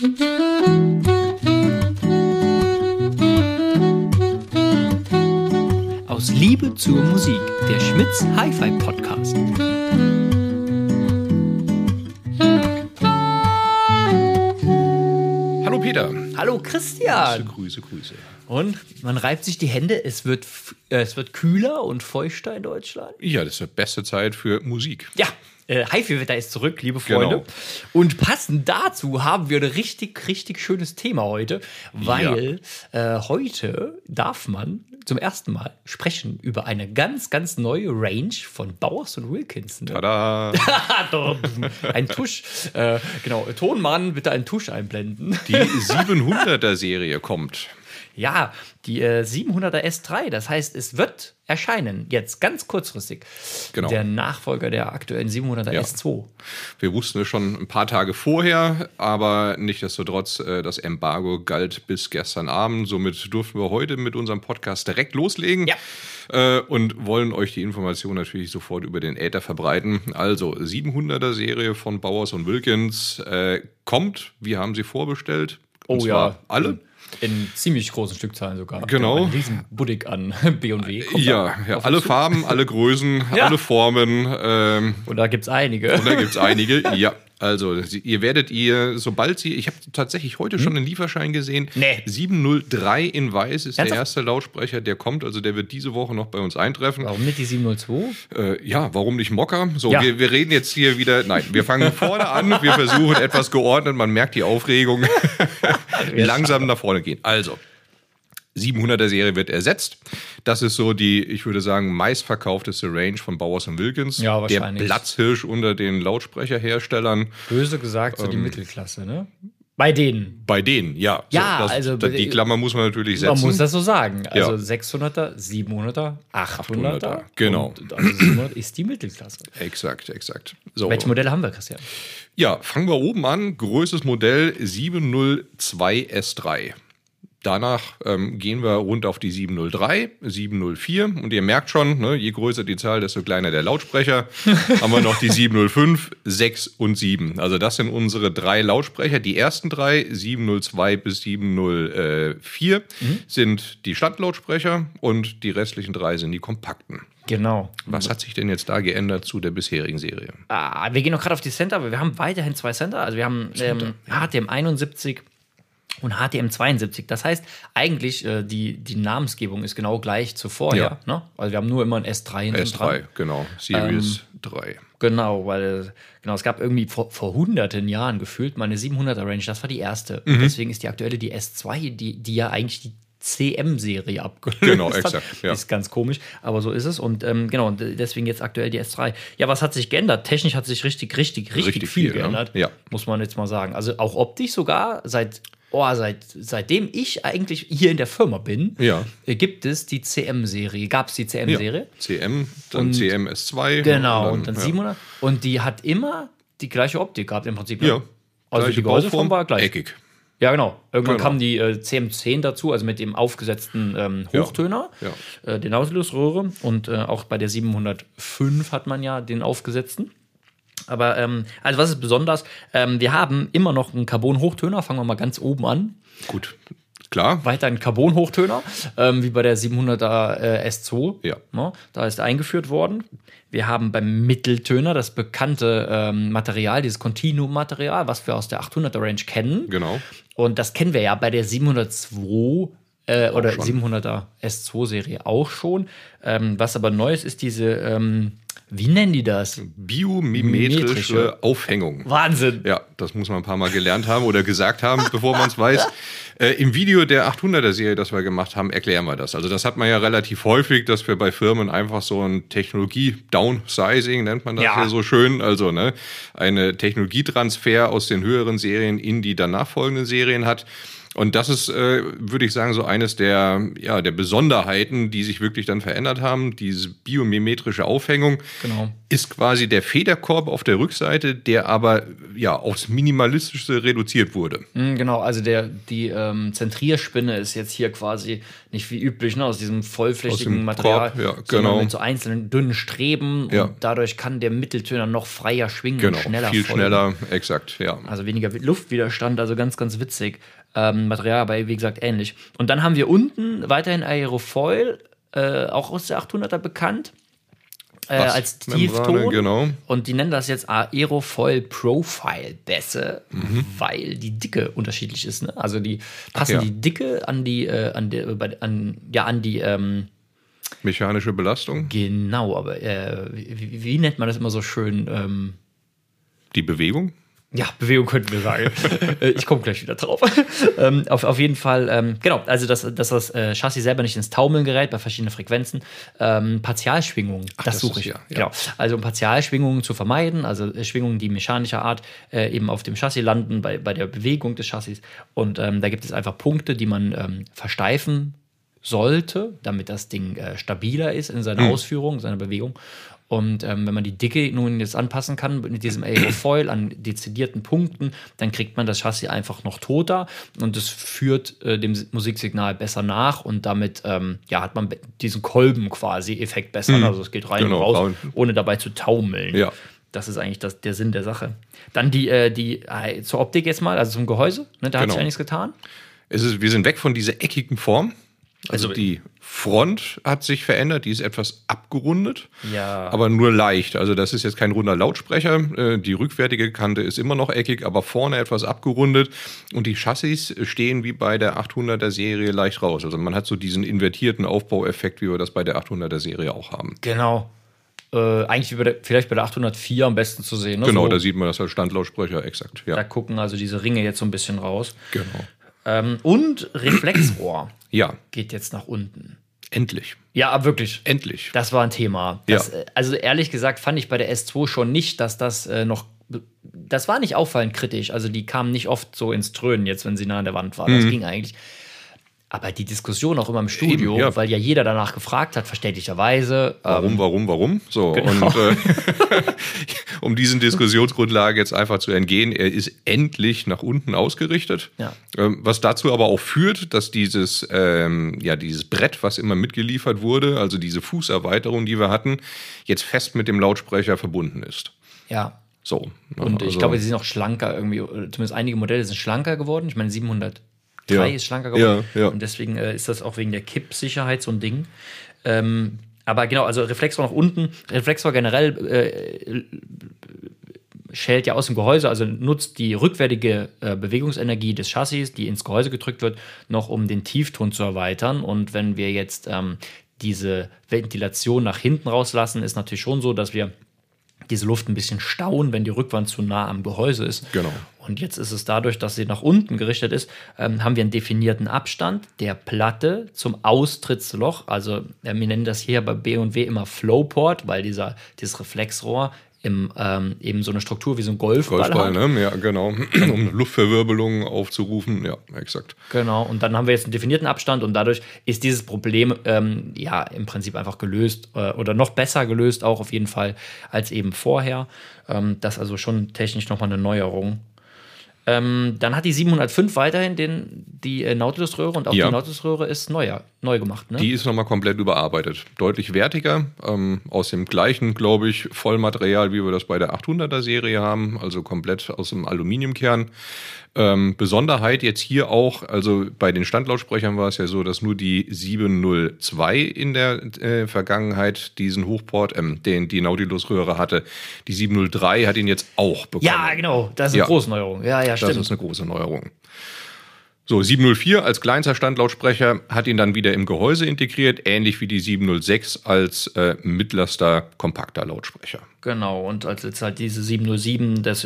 Aus Liebe zur Musik, der Schmitz Hi-Fi Podcast. Hallo Peter. Hallo Christian. Grüße, Grüße, Grüße. Und man reibt sich die Hände, es wird, äh, es wird kühler und feuchter in Deutschland. Ja, das ist die beste Zeit für Musik. Ja, äh, Haifi-Wetter ist zurück, liebe genau. Freunde. Genau. Und passend dazu haben wir ein richtig, richtig schönes Thema heute, weil ja. äh, heute darf man zum ersten Mal sprechen über eine ganz, ganz neue Range von Bowers und Wilkinson. Tada! ein Tusch. Äh, genau, Tonmann, bitte einen Tusch einblenden. Die 700 700er-Serie kommt. Ja, die äh, 700er S3, das heißt, es wird erscheinen, jetzt ganz kurzfristig. Genau. Der Nachfolger der aktuellen 700er ja. S2. Wir wussten es schon ein paar Tage vorher, aber nichtsdestotrotz, äh, das Embargo galt bis gestern Abend. Somit durften wir heute mit unserem Podcast direkt loslegen ja. äh, und wollen euch die Information natürlich sofort über den Äther verbreiten. Also 700er Serie von Bowers und Wilkins äh, kommt. Wir haben sie vorbestellt und Oh ja. alle. In ziemlich großen Stückzahlen sogar. Genau. Ein riesen Buddig an B&W. Ja, ja alle. Farben, alle Größen, Ja. alle Formen. Ähm, Und da gibt es einige. und da gibt es einige. Ja, also ihr werdet ihr, sobald sie, ich habe tatsächlich heute schon einen Lieferschein gesehen. Hm? Nee. 703 in Weiß ist der Ernsthaft? erste Lautsprecher, der kommt. Also der wird diese Woche noch bei uns eintreffen. Warum nicht die 702? Äh, ja, warum nicht Mocker? So, Ja. wir, wir reden jetzt hier wieder. Nein, wir fangen vorne an. Wir versuchen etwas geordnet. Man merkt die Aufregung. Langsam nach vorne gehen. Also. 700er Serie wird ersetzt. Das ist so die, ich würde sagen, meistverkaufteste Range von Bowers Wilkins. Ja, Der wahrscheinlich. Platzhirsch unter den Lautsprecherherstellern. Böse gesagt, so die Ähm. Mittelklasse, ne? Bei denen. Bei denen, ja. Ja, das, also- das, die Klammer muss man natürlich setzen. Man muss das so sagen. Also Ja. 600er, 700er, 800er. 800er, genau. Und also 700 ist die Mittelklasse. Exakt, exakt. So. Welche Modelle haben wir, Christian? Ja, fangen wir oben an. Größtes Modell 702 S3. Danach ähm, gehen wir rund auf die 703, 704 und ihr merkt schon, ne, je größer die Zahl, desto kleiner der Lautsprecher. haben wir noch die 705, 6 und 7. Also das sind unsere drei Lautsprecher. Die ersten drei, 702 bis 704, sind die Standlautsprecher und die restlichen drei sind die kompakten. Genau. Was hat sich denn jetzt da geändert zu der bisherigen Serie? Ah, wir gehen noch gerade auf die Center, aber wir haben weiterhin zwei Center. Also wir haben ähm, HTM 71 und HTM 72. Das heißt, eigentlich äh, die, die Namensgebung ist genau gleich zu vorher. Ne? Also wir haben nur immer ein S3 hinten S3, dran. genau. Series Ähm, 3. Genau, weil genau, es gab irgendwie vor, vor hunderten Jahren gefühlt mal eine 700er Range. Das war die erste. Mhm. Und deswegen ist die aktuelle die S2, die, die ja eigentlich die CM-Serie abgelöst Genau, hat. exakt, ja. Ist ganz komisch, aber so ist es. Und ähm, genau, deswegen jetzt aktuell die S3. Ja, was hat sich geändert? Technisch hat sich richtig, richtig, richtig, Richtig viel, viel, ne? geändert. Ja. Muss man jetzt mal sagen. Also auch optisch sogar seit. Oh, seit, seitdem ich eigentlich hier in der Firma bin, Ja. äh, gibt es die CM-Serie. Gab es die CM-Serie? CM, dann Und- CMS2. Genau, und dann, ja. 700. Und die hat immer die gleiche Optik gehabt im Prinzip. ne? Ja. Also Gleiche die Gehäuseform war gleich. Eckig. Ja, genau. Irgendwann Genau. kam die äh, CM10 dazu, also mit dem aufgesetzten ähm, Ja. Hochtöner, Ja. äh, den Auslösröhre. Und äh, auch bei der 705 hat man ja den aufgesetzten. Aber, ähm, also was ist besonders? Ähm, wir haben immer noch einen Carbon-Hochtöner. Fangen wir mal ganz oben an. Gut. Klar. Weiter ein Carbon-Hochtöner, ähm, wie bei der 700er äh, S2. Ja. Ne, da ist eingeführt worden. Wir haben beim Mitteltöner das bekannte ähm, Material, dieses Continuum-Material, was wir aus der 800er Range kennen. Genau. Und das kennen wir ja bei der 702 äh, oder schon. 700er S2-Serie auch schon. Ähm, was aber neu ist, ist diese, ähm, wie nennen die das? Biomimetrische Mimetrische. Aufhängung. Wahnsinn! Ja, das muss man ein paar Mal gelernt haben oder gesagt haben, bevor man es weiß. Äh, Im Video der 800er Serie, das wir gemacht haben, erklären wir das. Also das hat man ja relativ häufig, dass wir bei Firmen einfach so ein Technologie-Downsizing, nennt man das Ja. ja so schön, also ne, eine Technologietransfer aus den höheren Serien in die danach folgenden Serien hat. Und das ist, äh, würde ich sagen, so eines der, ja, der Besonderheiten, die sich wirklich dann verändert haben. Diese biomimetrische Aufhängung Genau. ist quasi der Federkorb auf der Rückseite, der aber ja aufs Minimalistische reduziert wurde. Mm, Genau, also der, die ähm, Zentrierspinne ist jetzt hier quasi nicht wie üblich ne, aus diesem vollflächigen Aus Material, Korb, ja, genau. mit so einzelnen dünnen Streben Ja. und dadurch kann der Mitteltöner noch freier schwingen Genau, und schneller viel folgen. schneller, exakt, ja. Also weniger Luftwiderstand, also ganz, ganz witzig. Ähm, Material aber, wie gesagt, ähnlich. Und dann haben wir unten weiterhin Aerofoil, äh, auch aus der 800er bekannt, äh, als Tiefton. genau. Und die nennen das jetzt Aerofoil Profile Bässe, Mhm. weil die Dicke unterschiedlich ist. Ne? Also die passen ja. die Dicke an die, äh, an der, bei- an, ja, an die, ähm, Mechanische Belastung, genau, aber äh, wie, wie nennt man das immer so schön? Ähm, die Bewegung. Ja, Bewegung könnten wir sagen. Äh, ich komme gleich wieder drauf. ähm, auf, auf jeden Fall, ähm, genau, also dass, dass das äh, Chassis selber nicht ins Taumeln gerät bei verschiedenen Frequenzen. Ähm, Partialschwingungen, das, das suche ich. ja, ja. Genau. Also um Partialschwingungen zu vermeiden, also äh, Schwingungen, die mechanischer Art äh, eben auf dem Chassis landen, bei, bei der Bewegung des Chassis. Und ähm, da gibt es einfach Punkte, die man ähm, versteifen sollte, damit das Ding äh, stabiler ist in seiner Ausführung, seiner Bewegung. Und ähm, wenn man die Dicke nun jetzt anpassen kann mit diesem Aerofoil an dezidierten Punkten, dann kriegt man das Chassis einfach noch toter und es führt äh, dem Musiksignal besser nach und damit ähm, ja, hat man diesen Kolben quasi Effekt besser. Also es geht rein Genau, und raus, rein. ohne dabei zu taumeln. Ja. Das ist eigentlich das, der Sinn der Sache. Dann die, äh, die äh, zur Optik jetzt mal, also zum Gehäuse, ne, da hat Genau. sich ja nichts getan. Es ist, wir sind weg von dieser eckigen Form. Also, Also- die Front hat sich verändert, die ist etwas abgerundet, Ja. aber nur leicht. Also das ist jetzt kein runder Lautsprecher. Äh, Die rückwärtige Kante ist immer noch eckig, aber vorne etwas abgerundet. Und die Chassis stehen wie bei der 800er Serie leicht raus. Also man hat so diesen invertierten Aufbaueffekt, wie wir das bei der 800er Serie auch haben. Genau. Äh, eigentlich wie bei der, vielleicht bei der 804 am besten zu sehen. Ne? Genau, so, da sieht man das als Standlautsprecher, exakt. da Ja, gucken also diese Ringe jetzt so ein bisschen raus. genau. Ähm, und Reflexrohr Ja, geht jetzt nach unten. endlich. Ja, aber wirklich. Endlich. Das war ein Thema. Das, Ja. äh, Also ehrlich gesagt fand ich bei der S2 schon nicht, dass das äh, noch. Das war nicht auffallend kritisch. Also die kamen nicht oft so ins Trönen jetzt, wenn sie nah an der Wand war. Das ging eigentlich. Aber die Diskussion auch immer im Studio. Eben, ja. weil ja jeder danach gefragt hat, verständlicherweise. Warum, warum, warum? So, Genau. und äh, um diesen Diskussionsgrundlage jetzt einfach zu entgehen, er ist endlich nach unten ausgerichtet. Ja. Ähm, was dazu aber auch führt, dass dieses, ähm, ja, dieses Brett, was immer mitgeliefert wurde, also diese Fußerweiterung, die wir hatten, jetzt fest mit dem Lautsprecher verbunden ist. ja. So. Und ich also- glaube, sie sind auch schlanker irgendwie, zumindest einige Modelle sind schlanker geworden. Ich meine, 703 Ja. ist schlanker geworden. Ja, ja. Und deswegen äh, ist das auch wegen der Kippsicherheit so ein Ding. Ähm, aber genau, also Reflexor nach unten. Reflexor generell äh, schält ja aus dem Gehäuse, also nutzt die rückwärtige äh, Bewegungsenergie des Chassis, die ins Gehäuse gedrückt wird, noch um den Tiefton zu erweitern. Und wenn wir jetzt ähm, diese Ventilation nach hinten rauslassen, ist natürlich schon so, dass wir diese Luft ein bisschen stauen, wenn die Rückwand zu nah am Gehäuse ist. Genau. Und jetzt ist es dadurch, dass sie nach unten gerichtet ist, ähm, haben wir einen definierten Abstand der Platte zum Austrittsloch. Also äh, wir nennen das hier bei B&W immer Flowport, weil dieser, dieses Reflexrohr im, ähm, eben so eine Struktur wie so ein Golfball, Golfball, hat. ne? Ja, genau. um Luftverwirbelungen aufzurufen. Ja, exakt. Genau, und dann haben wir jetzt einen definierten Abstand und dadurch ist dieses Problem ähm, ja im Prinzip einfach gelöst äh, oder noch besser gelöst, auch auf jeden Fall als eben vorher. Ähm, das ist also schon technisch nochmal eine Neuerung. Ähm, dann hat die 705 weiterhin den, die äh, Nautilus-Röhre und auch Ja. die Nautilus-Röhre ist neuer, neu gemacht. Ne? Die ist nochmal komplett überarbeitet. Deutlich wertiger, ähm, aus dem gleichen, glaube ich, Vollmaterial, wie wir das bei der 800er Serie haben, also komplett aus dem Aluminiumkern. Ähm, Besonderheit jetzt hier auch, also bei den Standlautsprechern war es ja so, dass nur die 702 in der äh, Vergangenheit diesen Hochport, ähm, den die Nautilus-Röhre hatte. Die 703 hat ihn jetzt auch bekommen. ja, genau, das ist eine Ja. große Neuerung. Ja, ja, Das stimmt. ist eine große Neuerung. So, 704 als kleinster Standlautsprecher hat ihn dann wieder im Gehäuse integriert, ähnlich wie die 706 als äh, mittlerster kompakter Lautsprecher. Genau, und als jetzt halt diese 707, das,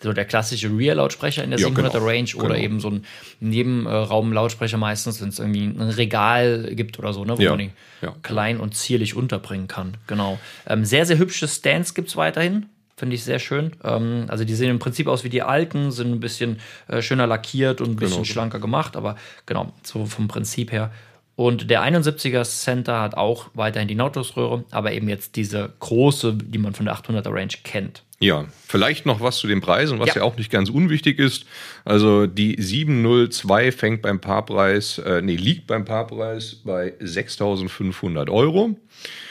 so der klassische Rear-Lautsprecher in der Ja, 700er genau, Range oder genau. eben so ein Nebenraum-Lautsprecher meistens, wenn es irgendwie ein Regal gibt oder so, ne, wo Ja, man ihn ja. klein und zierlich unterbringen kann. Genau. Ähm, sehr, sehr hübsche Stands gibt es weiterhin Finde ich sehr schön. Ähm, also die sehen im Prinzip aus wie die alten, sind ein bisschen äh, schöner lackiert und ein bisschen Genau. schlanker gemacht, aber genau, so vom Prinzip her. Und der 71er Center hat auch weiterhin die Nautilus-Röhre, aber eben jetzt diese große, die man von der 800er Range kennt. Ja, vielleicht noch was zu den Preisen, was ja, Ja. auch nicht ganz unwichtig ist. Also die 702 fängt beim Paarpreis, äh, nee, liegt beim Paarpreis bei 6.500 Euro.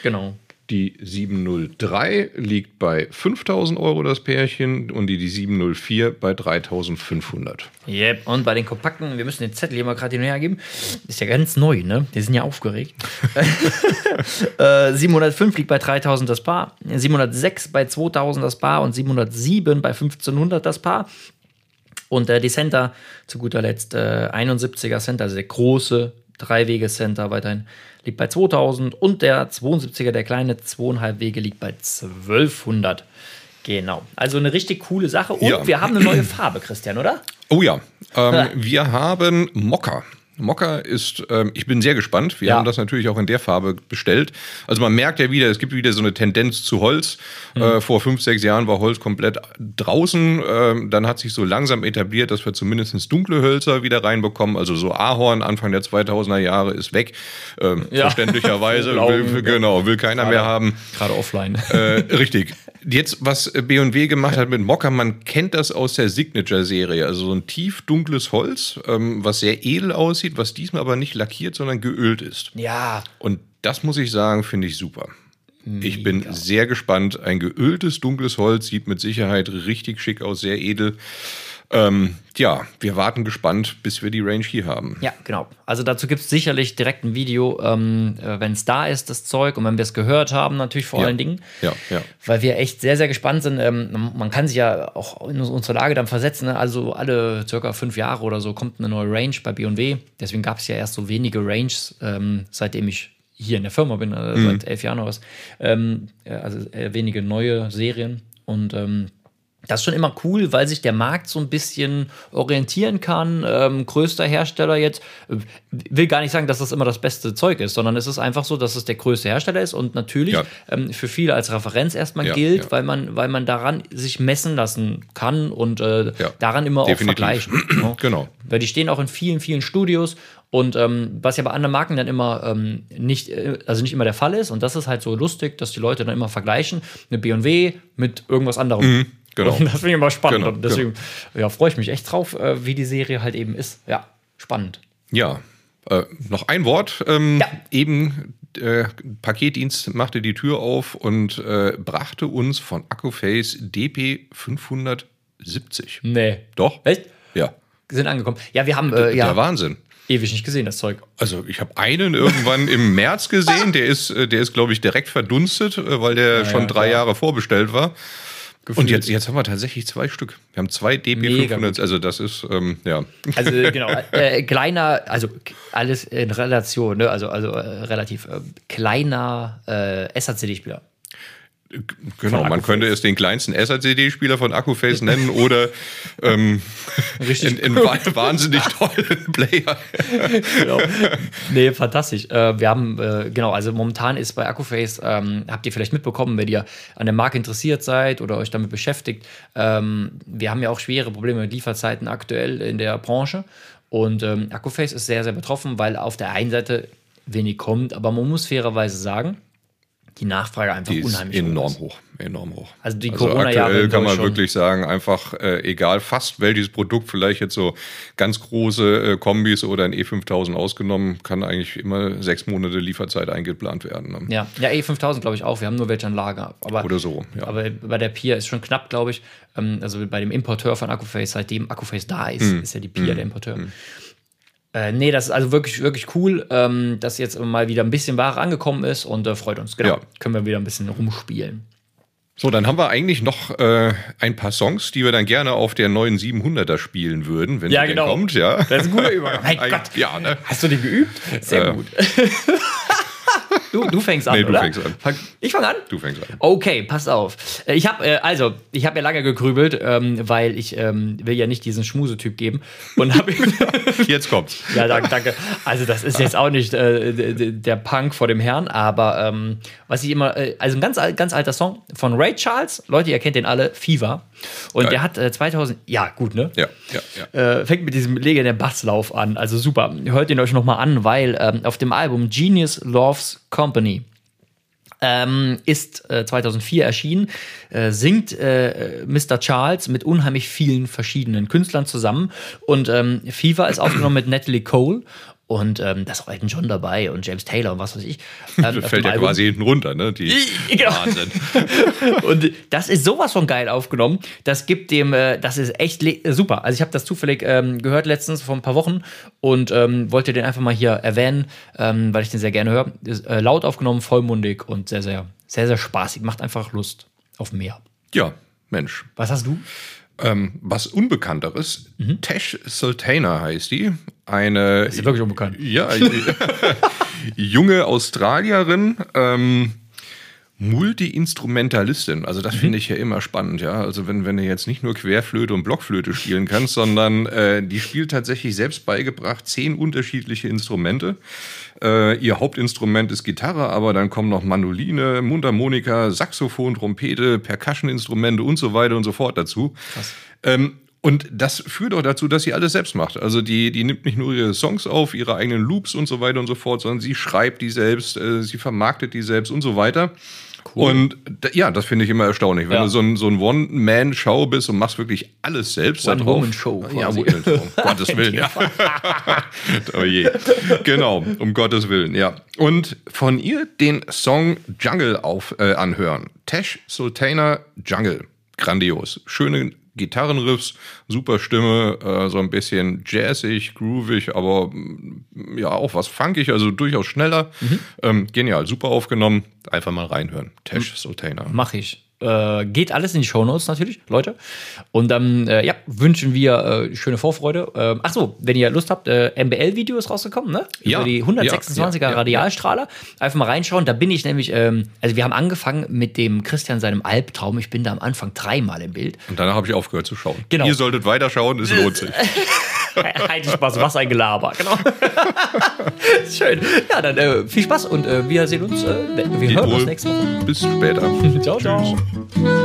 Genau. Die 703 liegt bei 5.000 Euro das Pärchen und die, die 704 bei 3.500. Yep. Und bei den kompakten, wir müssen den Zettel hier mal gerade hin und her geben. Ist ja ganz neu, ne? Die sind ja aufgeregt. äh, 705 liegt bei 3000 das Paar, 706 bei 2000 das Paar und 707 bei 1500 das Paar. Und äh, die Center zu guter Letzt äh, 71er Center, also der große Dreiwege-Center weiterhin liegt bei 2000 und der 72er, der kleine zweieinhalb Wege, liegt bei 1200. Genau. Also eine richtig coole Sache. Und Ja. wir haben eine neue Farbe, Christian, oder? Oh ja, ähm, wir haben Mokka. Mokka ist, ähm, ich bin sehr gespannt. Wir Ja. haben das natürlich auch in der Farbe bestellt. Also man merkt ja wieder, es gibt wieder so eine Tendenz zu Holz. Äh, vor fünf, sechs Jahren war Holz komplett draußen. Ähm, dann hat sich so langsam etabliert, dass wir zumindest dunkle Hölzer wieder reinbekommen. Also so Ahorn Anfang der 2000er Jahre ist weg. Ähm, Ja. Verständlicherweise. Will, genau, will keiner mehr haben. Gerade offline. Äh, richtig. Jetzt, was B&W gemacht hat mit Mokka, man kennt das aus der Signature-Serie. Also so ein tief dunkles Holz, ähm, was sehr edel aussieht, was diesmal aber nicht lackiert, sondern geölt ist. Ja, Und das muss ich sagen, finde ich super. Ich bin sehr gespannt. Ein geöltes, dunkles Holz sieht mit Sicherheit richtig schick aus, sehr edel. Ähm, ja, wir warten gespannt, bis wir die Range hier haben. ja, genau. Also dazu gibt es sicherlich direkt ein Video, ähm, wenn es da ist, das Zeug, und wenn wir es gehört haben, natürlich vor Ja. allen Dingen. Ja, ja. Weil wir echt sehr, sehr gespannt sind. Ähm, man kann sich ja auch in unsere Lage dann versetzen. Ne? Also alle circa fünf Jahre oder so kommt eine neue Range bei B&W. Deswegen gab es ja erst so wenige Ranges, ähm, seitdem ich hier in der Firma bin, äh, Mhm. seit elf Jahren oder was. Ähm, äh, also äh, wenige neue Serien. Und ähm, das ist schon immer cool, weil sich der Markt so ein bisschen orientieren kann. Ähm, größter Hersteller jetzt, äh, will gar nicht sagen, dass das immer das beste Zeug ist, sondern es ist einfach so, dass es der größte Hersteller ist und natürlich Ja. ähm, für viele als Referenz erstmal Ja, gilt, ja. weil man, weil man daran sich messen lassen kann und äh, daran immer definitiv. auch vergleichen. ne? Genau. Weil die stehen auch in vielen, vielen Studios und ähm, was ja bei anderen Marken dann immer ähm, nicht, äh, also nicht immer der Fall ist und das ist halt so lustig, dass die Leute dann immer vergleichen, eine B&W mit irgendwas anderem. Genau. Und das finde ich immer spannend Genau, und deswegen ja, freue ich mich echt drauf, äh, wie die Serie halt eben ist. Ja, spannend. Ja, äh, noch ein Wort. Ähm, Ja. Eben äh, Paketdienst machte die Tür auf und äh, brachte uns von Accuface DP 570. Nee. Doch? Echt? Ja. Sind angekommen. Ja, wir haben äh, ja Der Wahnsinn. ewig nicht gesehen, das Zeug. Also ich habe einen irgendwann im März gesehen, der ist, äh, der ist glaube ich direkt verdunstet, äh, weil der schon drei klar. Jahre vorbestellt war. Und Gefühlt. jetzt, jetzt haben wir tatsächlich zwei Stück. Wir haben zwei DP Mega 500, also das ist, ähm, ja. Also genau, äh, kleiner, also alles in Relation, ne? also, also äh, relativ äh, kleiner äh, SACD-Spieler. Genau, man könnte es den kleinsten SACD-Spieler von Accuface nennen oder ähm, Richtig einen, einen wa- wahnsinnig tollen Player. genau. Nee, fantastisch. Äh, wir haben, äh, genau, also momentan ist bei Accuface, ähm, habt ihr vielleicht mitbekommen, wenn ihr an der Marke interessiert seid oder euch damit beschäftigt, ähm, wir haben ja auch schwere Probleme mit Lieferzeiten aktuell in der Branche. Und ähm, Accuface ist sehr, sehr betroffen, weil auf der einen Seite wenig kommt, aber man muss fairerweise sagen, die Nachfrage einfach Die ist unheimlich hoch enorm ist. hoch, enorm hoch. Also die Corona-Jahre, aktuell glaub kann ich, man wirklich sagen, einfach äh, egal, fast welches Produkt, vielleicht jetzt so ganz große äh, Kombis oder ein E5000 ausgenommen, kann eigentlich immer sechs Monate Lieferzeit eingeplant werden. Ne? Ja, ja E5000 glaube ich auch. Wir haben nur welche an Lager. Aber, Oder so, ja. Aber bei der Pia ist schon knapp, glaube ich. Ähm, Also bei dem Importeur von Accuface, seitdem Accuface da ist, Hm. ist ja die Pia der Importeur. Äh, nee, das ist also wirklich, wirklich cool, ähm, dass jetzt mal wieder ein bisschen Ware angekommen ist und äh, freut uns. Genau. Ja. Können wir wieder ein bisschen rumspielen. So, dann haben wir eigentlich noch äh, ein paar Songs, die wir dann gerne auf der neuen 700er spielen würden, wenn Ja, sie denn genau. kommt. Ja, Das ist ein guter Übergang. Mein Ein- Gott. ja, ne? Hast du den geübt? Sehr Äh. gut. du fängst an, Nee, du oder? fängst an. Fang, ich fange an? Du fängst an. Okay, pass auf. Äh, Ich habe äh, also, ich habe ja lange gegrübelt, ähm, weil ich ähm, will ja nicht diesen Schmusetyp geben und habe Jetzt kommt's. ja danke, danke. Also das ist jetzt auch nicht äh, der Punk vor dem Herrn, aber ähm, was ich immer, äh, also ein ganz ganz alter Song von Ray Charles. Leute, ihr kennt den alle, Fever. Und Geil. der hat äh, 2000, ja gut ne? Ja, ja, ja. äh, fängt mit diesem legendären Basslauf an. Also super. Hört ihn euch nochmal an, weil ähm, auf dem Album Genius Loves Company ähm, ist äh, 2004 erschienen, äh, singt äh, Mr. Charles mit unheimlich vielen verschiedenen Künstlern zusammen und ähm, Fever ist aufgenommen mit Natalie Cole und ähm, da ist auch Elton John dabei und James Taylor und was weiß ich. Ähm, Fällt ja Album. quasi hinten runter, ne? Die Genau. Wahnsinn. Und das ist sowas von geil aufgenommen. Das gibt dem, äh, das ist echt äh, super. Also ich habe das zufällig ähm, gehört letztens vor ein paar Wochen und ähm, wollte den einfach mal hier erwähnen, ähm, weil ich den sehr gerne höre. Ist, äh, laut aufgenommen, vollmundig und sehr, sehr, sehr, sehr spaßig. Macht einfach Lust auf mehr. Ja, Mensch. Was hast du? Ähm, was Unbekannteres, Mhm. Tesh Sultana heißt die. Eine Ist ja wirklich unbekannt. ja, junge Australierin, ähm, Multi-Instrumentalistin. Also Mhm. das finde ich ja immer spannend, ja. Also wenn, wenn du jetzt nicht nur Querflöte und Blockflöte spielen kannst, sondern äh, die spielt tatsächlich selbst beigebracht zehn unterschiedliche Instrumente. Äh, ihr Hauptinstrument ist Gitarre, aber dann kommen noch Mandoline, Mundharmonika, Saxophon, Trompete, Percussion-Instrumente und so weiter und so fort dazu. Ähm, und das führt auch dazu, dass sie alles selbst macht. Also die, die nimmt nicht nur ihre Songs auf, ihre eigenen Loops und so weiter und so fort, sondern sie schreibt die selbst, äh, sie vermarktet die selbst und so weiter. Und d- ja, das finde ich immer erstaunlich. Wenn Ja. du so ein, so ein One-Man-Show bist und machst wirklich alles selbst da drauf. One-Woman-Show Ja, quasi. One-Man-Show, um Gottes Willen, ja. oh je. Genau, um Gottes Willen, ja. Und von ihr den Song Jungle auf, äh, anhören. Tesh Sultana Jungle. Grandios. Schöne Gitarrenriffs, super Stimme, äh, so ein bisschen jazzig, groovig, aber mm, ja, auch was funkig, also durchaus schneller. Ähm, genial, super aufgenommen. Einfach mal reinhören. Tesh Sultana. Mach ich. Äh, geht alles in die Shownotes natürlich, Leute. Und dann äh, ja, wünschen wir äh, schöne Vorfreude. Ähm, ach so, wenn ihr Lust habt, äh, MBL-Video ist rausgekommen, ne? Ja. Über die 126er Ja, ja, ja, Radialstrahler. Einfach mal reinschauen. Da bin ich nämlich, ähm, also wir haben angefangen mit dem Christian seinem Albtraum. Ich bin da am Anfang dreimal im Bild. Und danach habe ich aufgehört zu schauen. Genau. Ihr solltet weiterschauen, es lohnt sich. Heidi Spaß, was ein Gelaber. Genau. Schön. Ja, dann äh, viel Spaß und äh, wir sehen uns, äh, wir hören uns Wohl. nächste Woche. Bis später. Ciao, ciao. Tschüss.